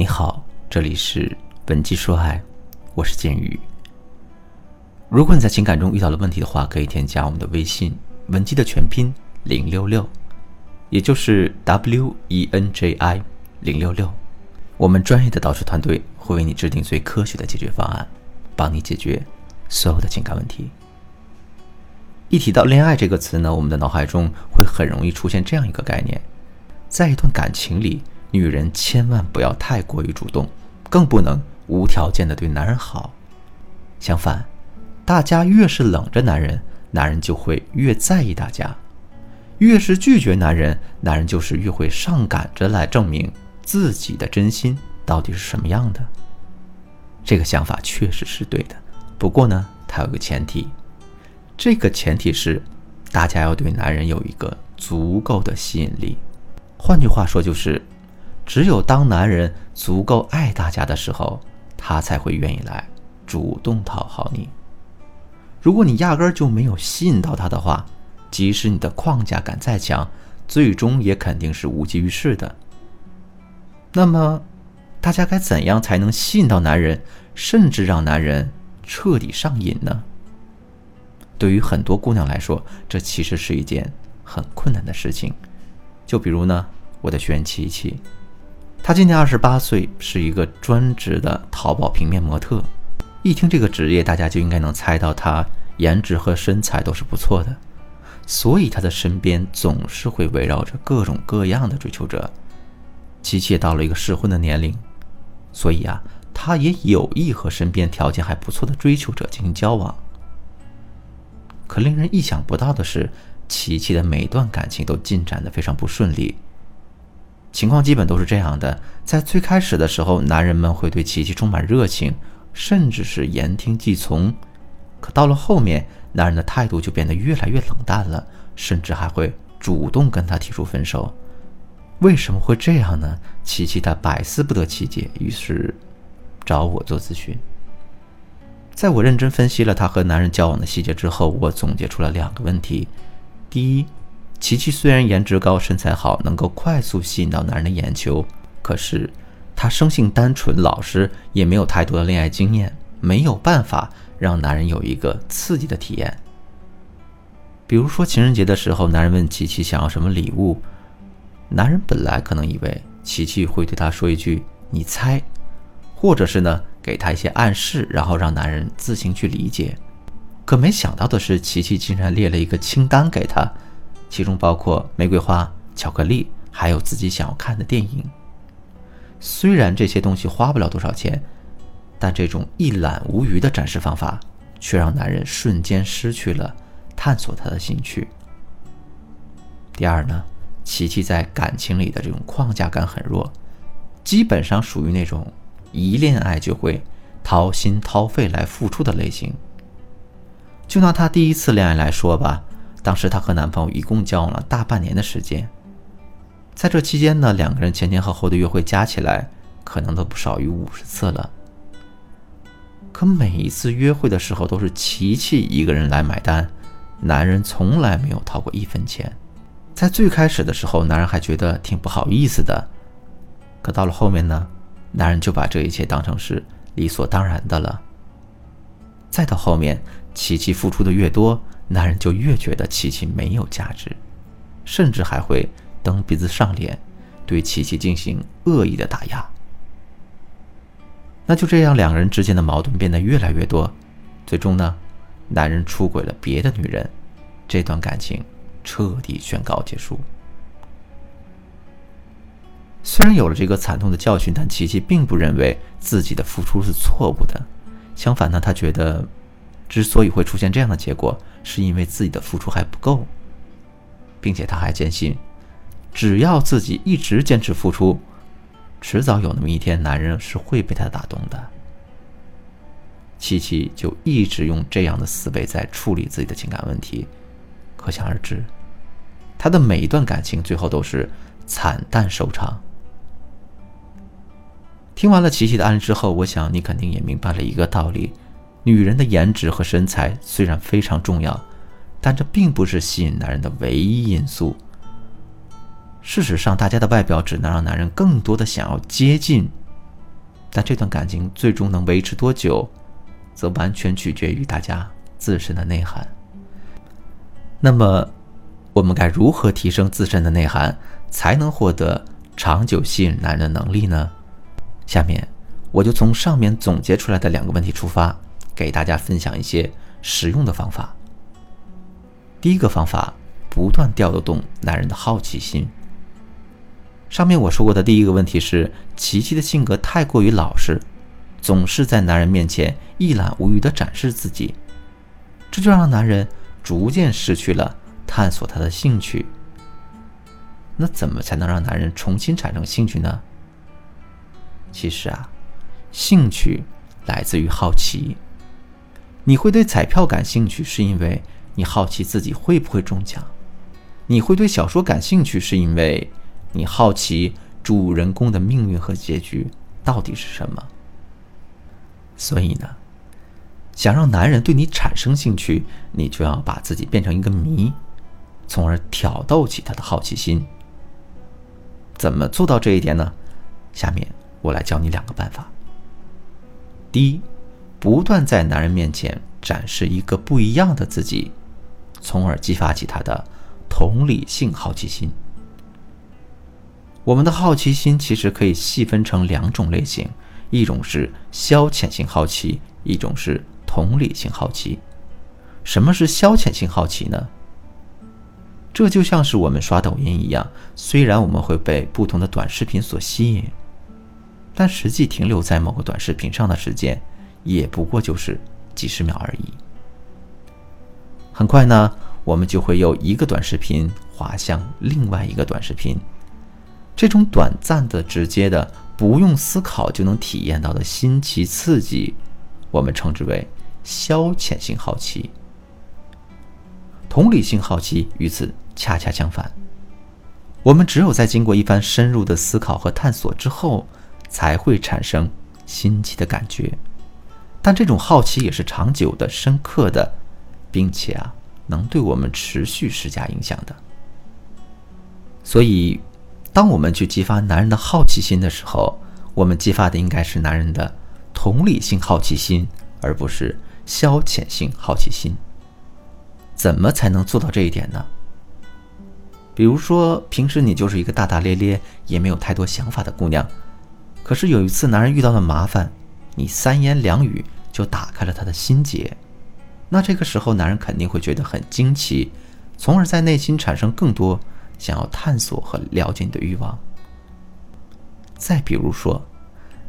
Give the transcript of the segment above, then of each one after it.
你好，这里是文姬说爱，我是剑宇。如果你在情感中遇到了问题的话，可以添加我们的微信文姬的全拼零六六，也就是 W E N J I 零六六。我们专业的导师团队会为你制定最科学的解决方案，帮你解决所有的情感问题。一提到恋爱这个词呢，我们的脑海中会很容易出现这样一个概念：在一段感情里，女人千万不要太过于主动，更不能无条件的对男人好。相反，大家越是冷着男人，男人就会越在意大家；越是拒绝男人，男人就是越会上赶着来证明。自己的真心到底是什么样的？这个想法确实是对的，不过呢，它有个前提，这个前提是大家要对男人有一个足够的吸引力。换句话说，就是只有当男人足够爱大家的时候，他才会愿意来主动讨好你。如果你压根儿就没有吸引到他的话，即使你的框架感再强，最终也肯定是无济于事的。那么，大家该怎样才能吸引到男人，甚至让男人彻底上瘾呢？对于很多姑娘来说，这其实是一件很困难的事情。就比如呢，我的学员琪琪，她今年二十八岁，是一个专职的淘宝平面模特。一听这个职业，大家就应该能猜到她颜值和身材都是不错的，所以她的身边总是会围绕着各种各样的追求者。琪琪到了一个适婚的年龄，所以啊，他也有意和身边条件还不错的追求者进行交往。可令人意想不到的是，琪琪的每段感情都进展的非常不顺利。情况基本都是这样的：在最开始的时候，男人们会对琪琪充满热情，甚至是言听计从；可到了后面，男人的态度就变得越来越冷淡了，甚至还会主动跟她提出分手。为什么会这样呢？琪琪她百思不得其解，于是找我做咨询。在我认真分析了她和男人交往的细节之后，我总结出了两个问题：第一，琪琪虽然颜值高、身材好，能够快速吸引到男人的眼球，可是她生性单纯、老实，也没有太多的恋爱经验，没有办法让男人有一个刺激的体验。比如说情人节的时候，男人问琪琪想要什么礼物。男人本来可能以为琪琪会对他说一句“你猜”，或者是呢给他一些暗示，然后让男人自行去理解。可没想到的是，琪琪竟然列了一个清单给他，其中包括玫瑰花、巧克力，还有自己想要看的电影。虽然这些东西花不了多少钱，但这种一览无余的展示方法，却让男人瞬间失去了探索他的兴趣。第二呢？琪琪在感情里的这种框架感很弱，基本上属于那种一恋爱就会掏心掏肺来付出的类型。就拿她第一次恋爱来说吧，当时她和男朋友一共交往了大半年的时间，在这期间呢，两个人前前后后的约会加起来可能都不少于五十次了。可每一次约会的时候都是琪琪一个人来买单，男人从来没有掏过一分钱。在最开始的时候，男人还觉得挺不好意思的，可到了后面呢，男人就把这一切当成是理所当然的了。再到后面，琪琪付出的越多，男人就越觉得琪琪没有价值，甚至还会蹬鼻子上脸，对琪琪进行恶意的打压。那就这样，两人之间的矛盾变得越来越多，最终呢，男人出轨了别的女人，这段感情。彻底宣告结束。虽然有了这个惨痛的教训，但琪琪并不认为自己的付出是错误的。相反呢，他觉得，之所以会出现这样的结果，是因为自己的付出还不够，并且他还坚信，只要自己一直坚持付出，迟早有那么一天，男人是会被他打动的。琪琪就一直用这样的思维在处理自己的情感问题。可想而知，他的每一段感情最后都是惨淡收场。听完了琪琪的案例之后，我想你肯定也明白了一个道理：女人的颜值和身材虽然非常重要，但这并不是吸引男人的唯一因素。事实上，大家的外表只能让男人更多的想要接近，但这段感情最终能维持多久，则完全取决于大家自身的内涵。那么，我们该如何提升自身的内涵，才能获得长久吸引男人的能力呢？下面，我就从上面总结出来的两个问题出发，给大家分享一些实用的方法。第一个方法，不断调动男人的好奇心。上面我说过的第一个问题是，琪琪的性格太过于老实，总是在男人面前一览无余地展示自己，这就让男人逐渐失去了探索他的兴趣。那怎么才能让男人重新产生兴趣呢？其实啊，兴趣来自于好奇。你会对彩票感兴趣，是因为你好奇自己会不会中奖；你会对小说感兴趣，是因为。你好奇主人公的命运和结局到底是什么？所以呢，想让男人对你产生兴趣，你就要把自己变成一个谜，从而挑逗起他的好奇心。怎么做到这一点呢？下面我来教你两个办法。第一，不断在男人面前展示一个不一样的自己，从而激发起他的同理性好奇心。我们的好奇心其实可以细分成两种类型，一种是消遣性好奇，一种是同理性好奇。什么是消遣性好奇呢？这就像是我们刷抖音一样，虽然我们会被不同的短视频所吸引，但实际停留在某个短视频上的时间，也不过就是几十秒而已。很快呢，我们就会由一个短视频滑向另外一个短视频。这种短暂的、直接的、不用思考就能体验到的新奇刺激，我们称之为消遣性好奇。同理性好奇与此恰恰相反，我们只有在经过一番深入的思考和探索之后，才会产生新奇的感觉。但这种好奇也是长久的、深刻的，并且啊，能对我们持续施加影响的。所以。当我们去激发男人的好奇心的时候，我们激发的应该是男人的同理性好奇心，而不是消遣性好奇心。怎么才能做到这一点呢？比如说，平时你就是一个大大咧咧，也没有太多想法的姑娘，可是有一次男人遇到了麻烦，你三言两语就打开了他的心结，那这个时候男人肯定会觉得很惊奇，从而在内心产生更多。想要探索和了解你的欲望。再比如说，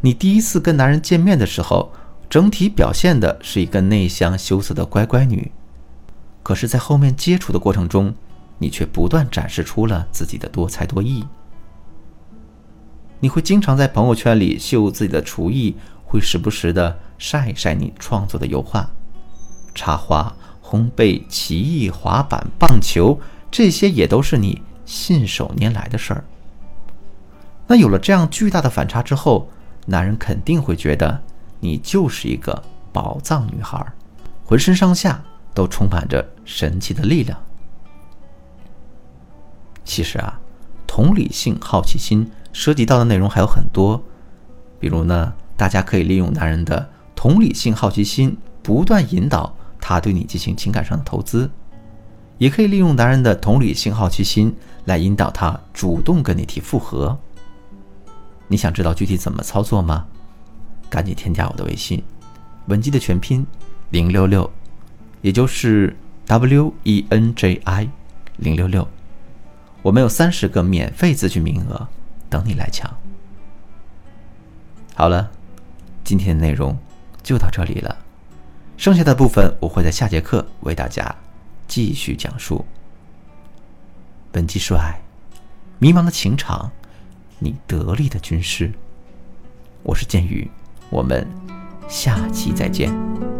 你第一次跟男人见面的时候，整体表现的是一个内向羞涩的乖乖女，可是，在后面接触的过程中，你却不断展示出了自己的多才多艺。你会经常在朋友圈里秀自己的厨艺，会时不时的晒一晒你创作的油画、插画、烘焙、棋艺、滑板、棒球，这些也都是你。信手拈来的事儿。那有了这样巨大的反差之后，男人肯定会觉得你就是一个宝藏女孩，浑身上下都充满着神奇的力量。其实啊，同理性好奇心涉及到的内容还有很多，比如呢，大家可以利用男人的同理性好奇心，不断引导他对你进行情感上的投资。也可以利用男人的同理性好奇心来引导他主动跟你提复合。你想知道具体怎么操作吗？赶紧添加我的微信，文姬的全拼零六六，也就是 W E N J I 零六六。我们有三十个免费咨询名额等你来抢。好了，今天的内容就到这里了，剩下的部分我会在下节课为大家。继续讲述。本期说爱，迷茫的情场，你得力的军师。我是剑宇，我们下期再见。